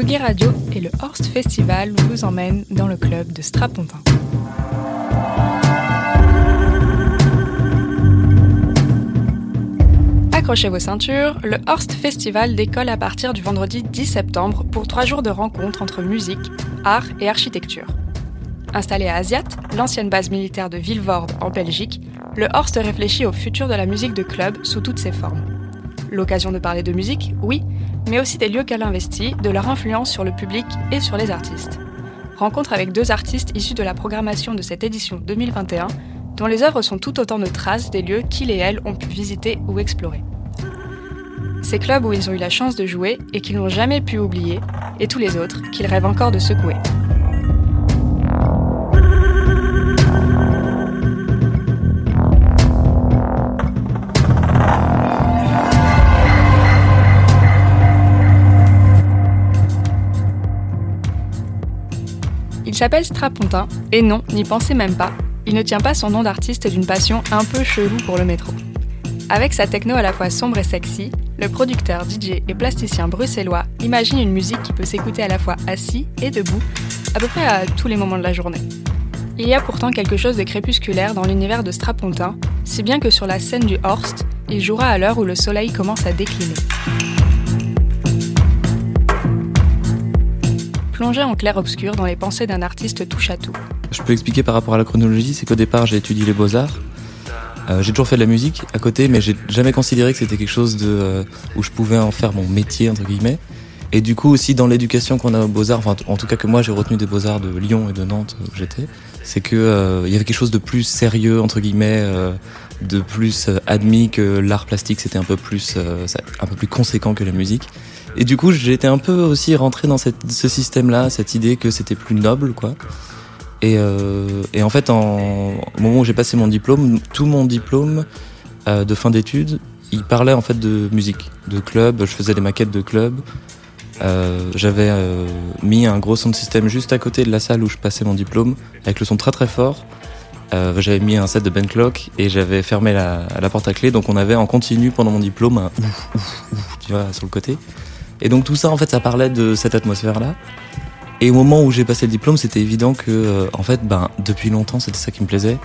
Radio et le Horst Festival vous emmènent dans le club de Strapontin. Accrochez vos ceintures, le Horst Festival décolle à partir du vendredi 10 septembre pour trois jours de rencontres entre musique, art et architecture. Installé à Asiat, l'ancienne base militaire de Vilvoorde en Belgique, le Horst réfléchit au futur de la musique de club sous toutes ses formes. L'occasion de parler de musique, oui, mais aussi des lieux qu'elle investit, de leur influence sur le public et sur les artistes. Rencontre avec deux artistes issus de la programmation de cette édition 2021, dont les œuvres sont tout autant de traces des lieux qu'ils et elles ont pu visiter ou explorer. Ces clubs où ils ont eu la chance de jouer et qu'ils n'ont jamais pu oublier, et tous les autres qu'ils rêvent encore de secouer. S'appelle Strapontin, et non, n'y pensez même pas, il ne tient pas son nom d'artiste d'une passion un peu chelou pour le métro. Avec sa techno à la fois sombre et sexy, le producteur, DJ et plasticien bruxellois imagine une musique qui peut s'écouter à la fois assis et debout, à peu près à tous les moments de la journée. Il y a pourtant quelque chose de crépusculaire dans l'univers de Strapontin, si bien que sur la scène du Horst, il jouera à l'heure où le soleil commence à décliner. Plonger en clair-obscur dans les pensées d'un artiste touche à tout. Je peux expliquer par rapport à la chronologie, c'est qu'au départ j'ai étudié les beaux-arts. Euh, j'ai toujours fait de la musique à côté, mais j'ai jamais considéré que c'était quelque chose de, euh, où je pouvais en faire mon métier, entre guillemets. Et du coup aussi dans l'éducation qu'on a aux beaux-arts, en tout cas que moi j'ai retenu des beaux-arts de Lyon et de Nantes où j'étais, c'est que euh, il y avait quelque chose de plus sérieux, entre guillemets, de plus admis que l'art plastique, c'était un peu plus, un peu plus conséquent que la musique. Et du coup, été un peu aussi rentré dans ce système-là, cette idée que c'était plus noble, quoi. Et, euh, et, en fait, en, au moment où j'ai passé mon diplôme, tout mon diplôme euh, de fin d'études, il parlait en fait de musique, de club. Je faisais des maquettes de club. Euh, j'avais euh, mis un gros son de système juste à côté de la salle où je passais mon diplôme, avec le son très très fort. Euh, j'avais mis un set de Ben Clock et j'avais fermé la, la, porte à clé, donc on avait en continu pendant mon diplôme un ouf, ouf, ouf, tu vois, sur le côté. Et donc tout ça, en fait, ça parlait de cette atmosphère-là. Et au moment où j'ai passé le diplôme, c'était évident que, euh, en fait, ben, depuis longtemps, c'était ça qui me plaisait.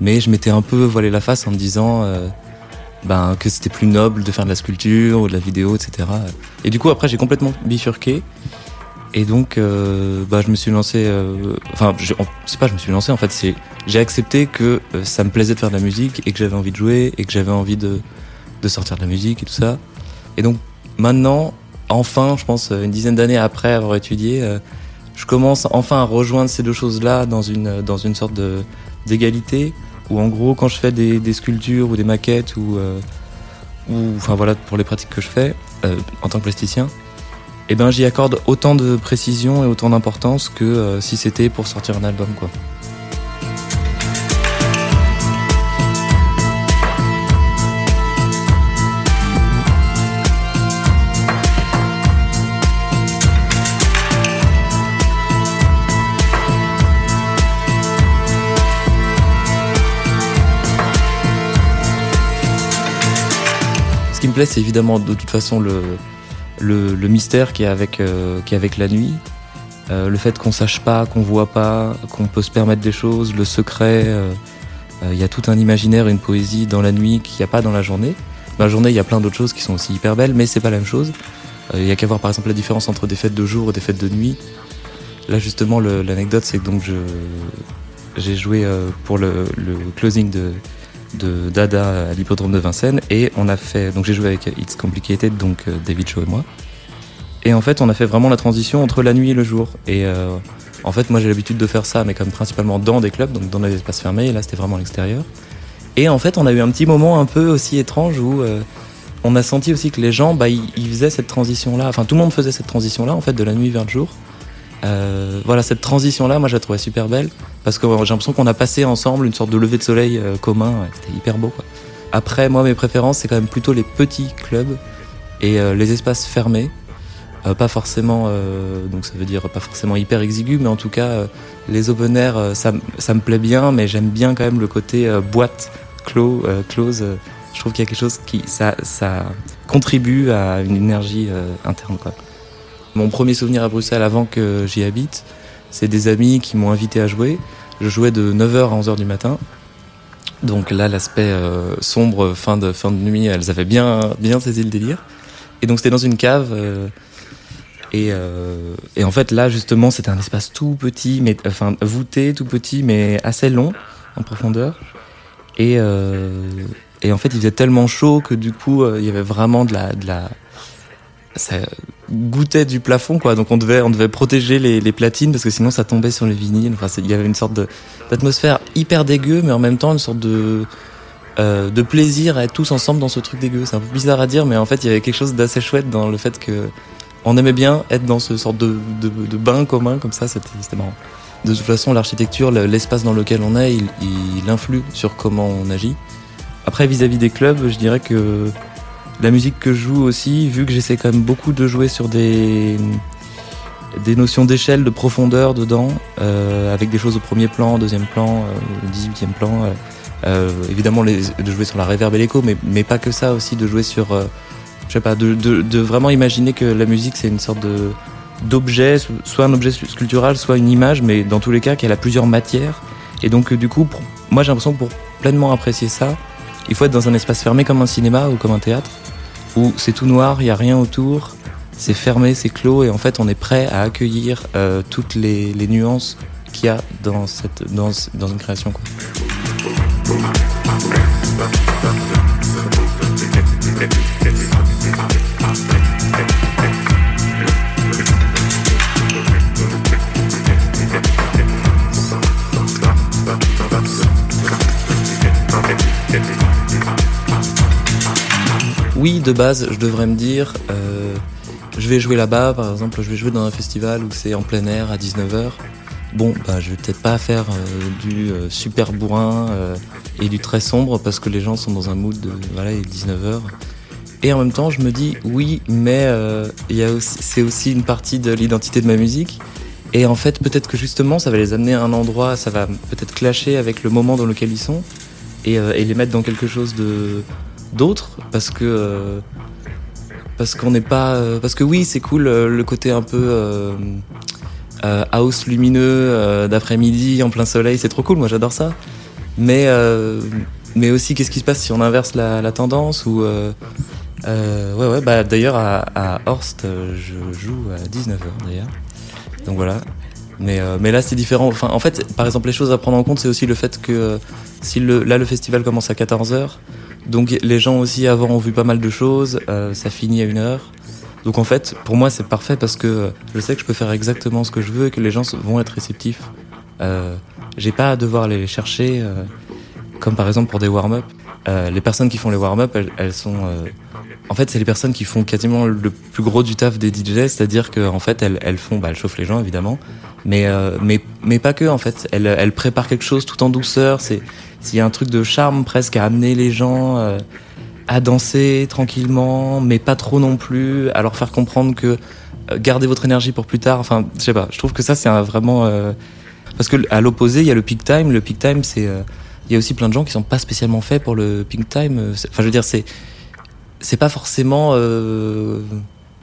Mais je m'étais un peu voilé la face en me disant euh, ben, que c'était plus noble de faire de la sculpture ou de la vidéo, etc. Et du coup, après, j'ai complètement bifurqué. Et donc, euh, bah, je me suis lancé. Euh, enfin, c'est pas, je me suis lancé. En fait, j'ai accepté que ça me plaisait de faire de la musique et que j'avais envie de jouer et que j'avais envie de de sortir de la musique et tout ça. Et donc, maintenant, enfin, je pense, une dizaine d'années après avoir étudié, euh, je commence enfin à rejoindre ces deux choses-là dans une, dans une sorte d'égalité, où en gros, quand je fais des, sculptures ou des maquettes, ou, euh, ou, enfin voilà, pour les pratiques que je fais euh, en tant que plasticien, eh ben, j'y accorde autant de précision et autant d'importance que euh, si c'était pour sortir un album, quoi. C'est évidemment de toute façon le, le, mystère qui est avec, euh, qui avec la nuit. Euh, le fait qu'on sache pas, qu'on voit pas, qu'on peut se permettre des choses, le secret. Il euh, euh, y a tout un imaginaire, une poésie dans la nuit qu'il n'y a pas dans la journée. Dans la journée, il y a plein d'autres choses qui sont aussi hyper belles, mais c'est pas la même chose. Il y a qu'à voir par exemple la différence entre des fêtes de jour et des fêtes de nuit. Là justement, l'anecdote, c'est que donc j'ai joué pour le, le closing de, de Dada à l'hippodrome de Vincennes et on a fait donc j'ai joué avec It's Complicated donc euh, David Shaw et moi. Et en fait on a fait vraiment la transition entre la nuit et le jour. Et euh, en fait moi j'ai l'habitude de faire ça mais comme principalement dans des clubs donc dans des espaces fermés et là c'était vraiment à l'extérieur. Et en fait on a eu un petit moment un peu aussi étrange où euh, on a senti aussi que les gens bah ils, faisaient cette transition là enfin tout le monde faisait cette transition là en fait de la nuit vers le jour euh, voilà, cette transition-là, moi, je la trouvais super belle parce que j'ai l'impression qu'on a passé ensemble une sorte de lever de soleil euh, commun. C'était hyper beau. Quoi. Après, moi, mes préférences, c'est quand même plutôt les petits clubs et euh, les espaces fermés. Pas forcément, donc ça veut dire pas forcément hyper exigu, mais en tout cas, les open air, ça, ça me plaît bien, mais j'aime bien quand même le côté boîte, clos, close. je trouve qu'il y a quelque chose qui, ça, ça contribue à une énergie interne, quoi. Mon premier souvenir à Bruxelles avant que j'y habite, c'est des amis qui m'ont invité à jouer. Je jouais de 9h à 11h du matin. Donc là, l'aspect euh, sombre, fin de, fin de nuit, elles avaient bien, bien saisi le délire. Et donc c'était dans une cave. Euh, et, euh, et, en fait, là, justement, c'était un espace tout petit, mais enfin voûté, tout petit, mais assez long en profondeur. Et, et en fait, il faisait tellement chaud que du coup, il y avait vraiment de la, de la, ça goûtait du plafond, quoi. Donc on devait, on devait protéger les, platines parce que sinon ça tombait sur les vinyles. Enfin, il y avait une sorte d'atmosphère hyper dégueu, mais en même temps une sorte de euh, de plaisir à être tous ensemble dans ce truc dégueu. C'est un peu bizarre à dire, mais en fait, il y avait quelque chose d'assez chouette dans le fait que on aimait bien être dans ce sorte de, de, bain commun comme ça. C'était marrant. De toute façon, l'architecture, l'espace dans lequel on est, il, influe sur comment on agit. Après, vis-à-vis -vis des clubs, je dirais que la musique que je joue aussi, vu que j'essaie quand même beaucoup de jouer sur des notions d'échelle, de profondeur dedans, euh, avec des choses au premier plan, deuxième plan, euh, dix-huitième plan. Euh, évidemment, de jouer sur la réverb et l'écho, mais, pas que ça aussi, de jouer sur, je sais pas, de, vraiment imaginer que la musique c'est une sorte de d'objet, soit un objet sculptural, soit une image, mais dans tous les cas qu'elle a plusieurs matières. Et donc du coup, moi j'ai l'impression que pour pleinement apprécier ça, il faut être dans un espace fermé comme un cinéma ou comme un théâtre, où c'est tout noir, il n'y a rien autour, c'est fermé, c'est clos, et en fait on est prêt à accueillir euh, toutes les, nuances qu'il y a dans, cette, dans, dans une création. Oui, de base, je devrais me dire, euh, je vais jouer là-bas, par exemple, je vais jouer dans un festival où c'est en plein air à 19h. Bon, bah, je vais peut-être pas faire euh, du euh, super bourrin et du très sombre parce que les gens sont dans un mood de, voilà, il est 19h. Et en même temps, je me dis, oui, mais c'est aussi une partie de l'identité de ma musique. Et en fait, peut-être que justement, ça va les amener à un endroit, ça va peut-être clasher avec le moment dans lequel ils sont et les mettre dans quelque chose de d'autres parce que euh, parce qu'on n'est pas euh, parce que oui c'est cool euh, le côté un peu house lumineux d'après-midi en plein soleil c'est trop cool moi j'adore ça. Mais mais aussi qu'est-ce qui se passe si on inverse la, tendance ou ouais ouais bah d'ailleurs à, Horst je joue à 19h d'ailleurs. Donc voilà. Mais, mais là, c'est différent. Enfin, en fait, par exemple, les choses à prendre en compte, c'est aussi le fait que si le, là, le festival commence à 14h, donc les gens aussi avant ont vu pas mal de choses, euh, ça finit à une heure. Donc en fait, pour moi, c'est parfait parce que je sais que je peux faire exactement ce que je veux et que les gens vont être réceptifs. Euh, J'ai pas à devoir aller les chercher, euh, comme par exemple pour des warm-up. Euh, les personnes qui font les warm-up, elles, elles, sont... Euh, en fait, c'est les personnes qui font quasiment le plus gros du taf des DJ, c'est-à-dire qu'en en fait, elles, elles font... Bah, elles chauffent les gens, évidemment, mais, mais, mais pas que, en fait. Elles, elles préparent quelque chose tout en douceur, c'est il y a un truc de charme presque à amener les gens euh, à danser tranquillement, mais pas trop non plus, à leur faire comprendre que euh, gardez votre énergie pour plus tard. Enfin, je sais pas. Je trouve que ça c'est vraiment euh, parce que à l'opposé, il y a le peak time. Le peak time, c'est il y a aussi plein de gens qui sont pas spécialement faits pour le peak time. Enfin, je veux dire, c'est c'est pas forcément euh,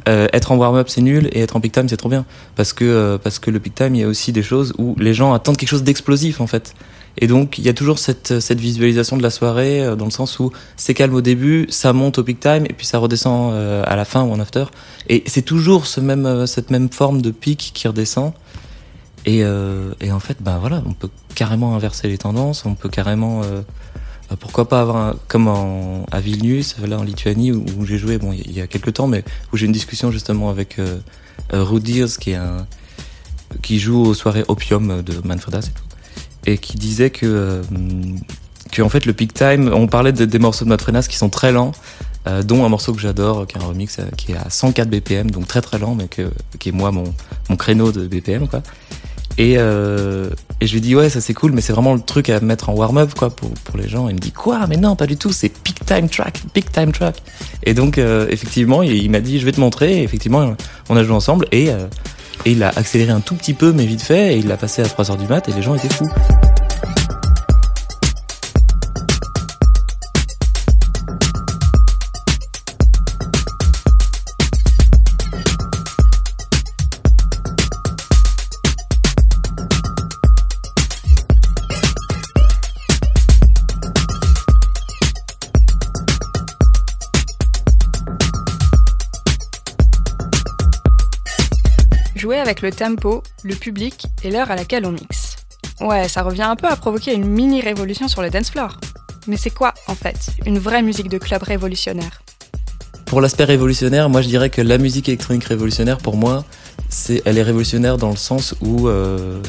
euh, être en warm-up c'est nul et être en peak time c'est trop bien parce que euh, parce que le peak time il y a aussi des choses où les gens attendent quelque chose d'explosif en fait et donc, il y a toujours cette, cette visualisation de la soirée, euh, dans le sens où c'est calme au début, ça monte au peak time, et puis ça redescend euh, à la fin ou en after. Et c'est toujours ce même, euh, cette même forme de pic qui redescend. Et, euh, et en fait, ben voilà, on peut carrément inverser les tendances, on peut carrément... Euh, pourquoi pas avoir un, comme en, à Vilnius, là en Lituanie, où, j'ai joué bon, il y a quelques temps, mais où j'ai une discussion justement avec euh, Rudirs, qui, est un, qui joue aux soirées Opium de Manfredas et tout et qui disait que, euh, que en fait le peak time, on parlait de, des morceaux de Matrenas qui sont très lents, euh, dont un morceau que j'adore, qui est un remix euh, qui est à 104 BPM, donc très très lent, mais que, qui est moi mon, mon créneau de BPM quoi. Et, euh, et je lui dis ouais ça c'est cool mais c'est vraiment le truc à mettre en warm-up quoi pour, pour les gens. Il me dit quoi? Mais non pas du tout c'est peak time track peak time track. Et donc euh, effectivement il, m'a dit je vais te montrer. Et effectivement on a joué ensemble et euh, et il a accéléré un tout petit peu, mais vite fait, et il l'a passé à 3h du mat, et les gens étaient fous. Jouer avec le tempo, le public et l'heure à laquelle on mixe. Ouais, ça revient un peu à provoquer une mini révolution sur le dance floor. Mais c'est quoi, en fait, une vraie musique de club révolutionnaire? Pour l'aspect révolutionnaire, moi je dirais que la musique électronique révolutionnaire, pour moi, c'est, elle est révolutionnaire dans le sens où euh,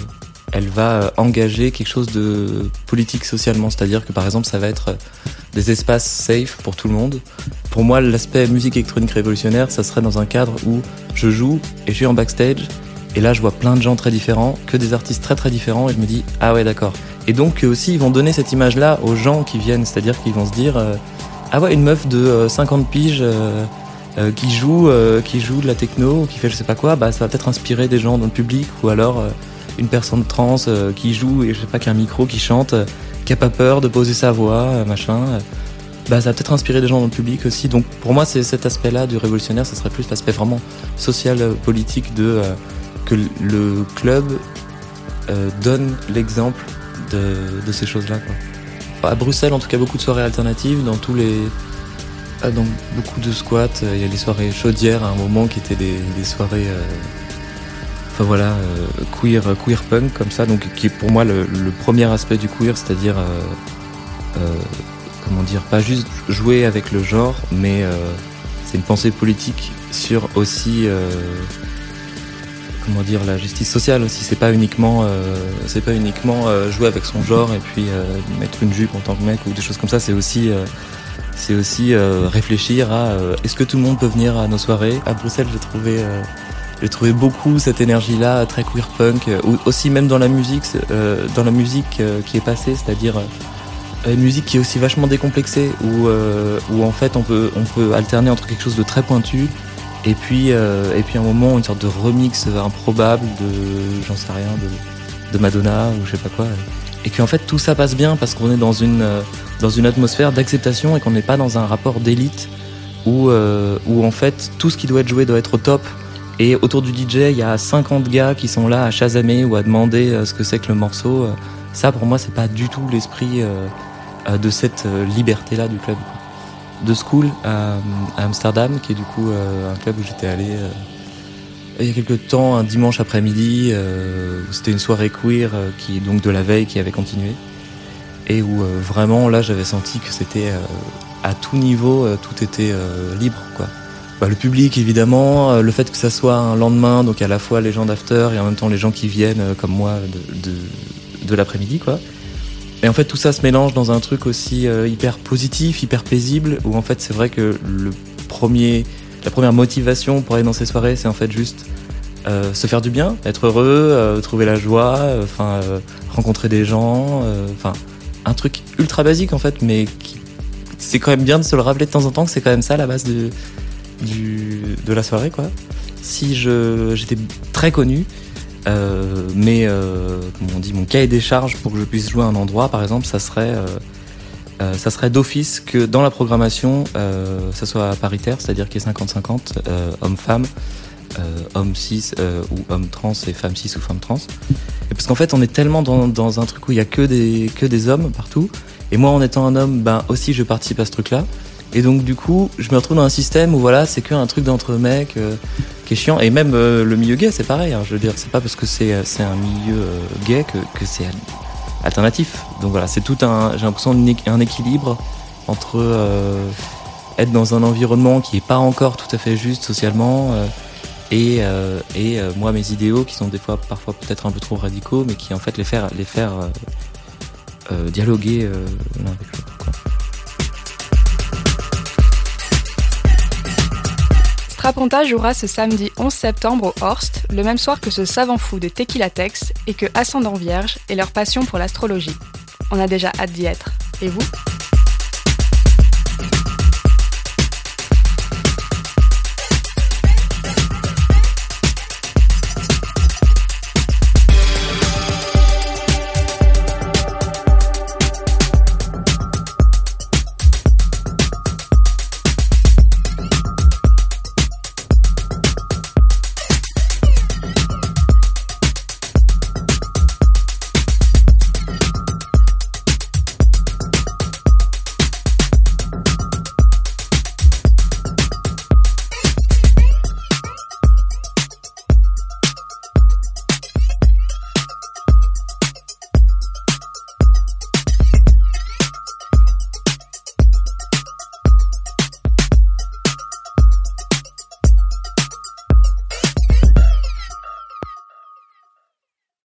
elle va engager quelque chose de politique socialement. C'est-à-dire que par exemple, ça va être des espaces safe pour tout le monde. Pour moi, l'aspect musique électronique révolutionnaire, ça serait dans un cadre où je joue et je suis en backstage. Et là, je vois plein de gens très différents, que des artistes très très différents, et je me dis, ah ouais, d'accord. Et donc aussi, ils vont donner cette image-là aux gens qui viennent, c'est-à-dire qu'ils vont se dire, euh, ah ouais, une meuf de 50 euh, piges euh, qui joue, qui joue de la techno, qui fait je sais pas quoi, bah ça va peut-être inspirer des gens dans le public, ou alors une personne trans qui joue et je sais pas qu'un micro, qui chante, qui a pas peur de poser sa voix, machin. Bah, ça va peut-être inspirer des gens dans le public aussi. Donc pour moi, c'est cet aspect-là du révolutionnaire, ce serait plus l'aspect vraiment social, politique de que le club euh, donne l'exemple de, ces choses-là. À Bruxelles, en tout cas, beaucoup de soirées alternatives dans tous les. Ah, dans beaucoup de squats, euh, il y a les soirées chaudières à un moment qui étaient des, soirées. Euh, enfin voilà, queer, queer punk comme ça, donc qui est pour moi le, premier aspect du queer, c'est-à-dire. comment dire, pas juste jouer avec le genre, mais c'est une pensée politique sur aussi comment dire la justice sociale aussi. C'est pas uniquement euh, c'est pas uniquement euh, jouer avec son genre et puis euh, mettre une jupe en tant que mec ou des choses comme ça. C'est aussi c'est aussi réfléchir à est-ce que tout le monde peut venir à nos soirées? À Bruxelles, j'ai trouvé j'ai trouvé beaucoup cette énergie-là, très queer punk, ou aussi même dans la musique, dans la musique qui est passée, c'est-à-dire une musique qui est aussi vachement décomplexée, où, où en fait on peut, on peut alterner entre quelque chose de très pointu et puis, euh, et puis un moment, une sorte de remix improbable de, j'en sais rien, de, Madonna ou je sais pas quoi. Et qu'en fait tout ça passe bien parce qu'on est dans une, euh, dans une atmosphère d'acceptation et qu'on n'est pas dans un rapport d'élite où, euh, où en fait tout ce qui doit être joué doit être au top. Et autour du DJ, il y a 50 gars qui sont là à chasamer ou à demander ce que c'est que le morceau. Ça, pour moi, c'est pas du tout l'esprit de cette liberté-là du club de school à, Amsterdam, qui est du coup euh, un club où j'étais allé euh, il y a quelques temps, un dimanche après-midi, euh, c'était une soirée queer qui donc de la veille qui avait continué, et où vraiment là j'avais senti que c'était à tout niveau, tout était libre quoi. Bah, le public évidemment, le fait que ça soit un lendemain, donc à la fois les gens d'after et en même temps les gens qui viennent comme moi de, de, l'après-midi quoi. Et en fait, tout ça se mélange dans un truc aussi euh, hyper positif, hyper paisible, où en fait, c'est vrai que le premier, la première motivation pour aller dans ces soirées, c'est en fait juste euh, se faire du bien, être heureux, euh, trouver la joie, enfin rencontrer des gens, enfin un truc ultra basique en fait, mais c'est quand même bien de se le rappeler de temps en temps que c'est quand même ça la base de, de la soirée quoi. Si j'étais très connu, euh, mais euh, comme on dit, mon cahier des charges pour que je puisse jouer un endroit, par exemple, ça serait, euh, ça serait d'office que dans la programmation, ça soit paritaire, c'est-à-dire qu'il y ait 50-50, hommes-femmes, hommes cis ou hommes trans et femmes cis ou femmes trans. Et parce qu'en fait, on est tellement dans, un truc où il y a que des, que des hommes partout. Et moi, en étant un homme, ben aussi, je participe à ce truc-là. Et donc, du coup, je me retrouve dans un système où voilà, c'est qu'un truc d'entre mecs qui est chiant. Et même euh, le milieu gay, c'est pareil. Hein, je veux dire, c'est pas parce que c'est euh, un milieu euh, gay que, que c'est alternatif. Donc voilà, c'est tout un, j'ai l'impression un équilibre entre être dans un environnement qui est pas encore tout à fait juste socialement et, et moi mes idéaux qui sont des fois parfois peut-être un peu trop radicaux, mais qui en fait les faire les faire dialoguer l'un avec l'autre. Straponta jouera ce samedi 11 septembre au Horst, le même soir que ce savant fou de Tequila Tex et que Ascendant Vierge et leur passion pour l'astrologie. On a déjà hâte d'y être. Et vous?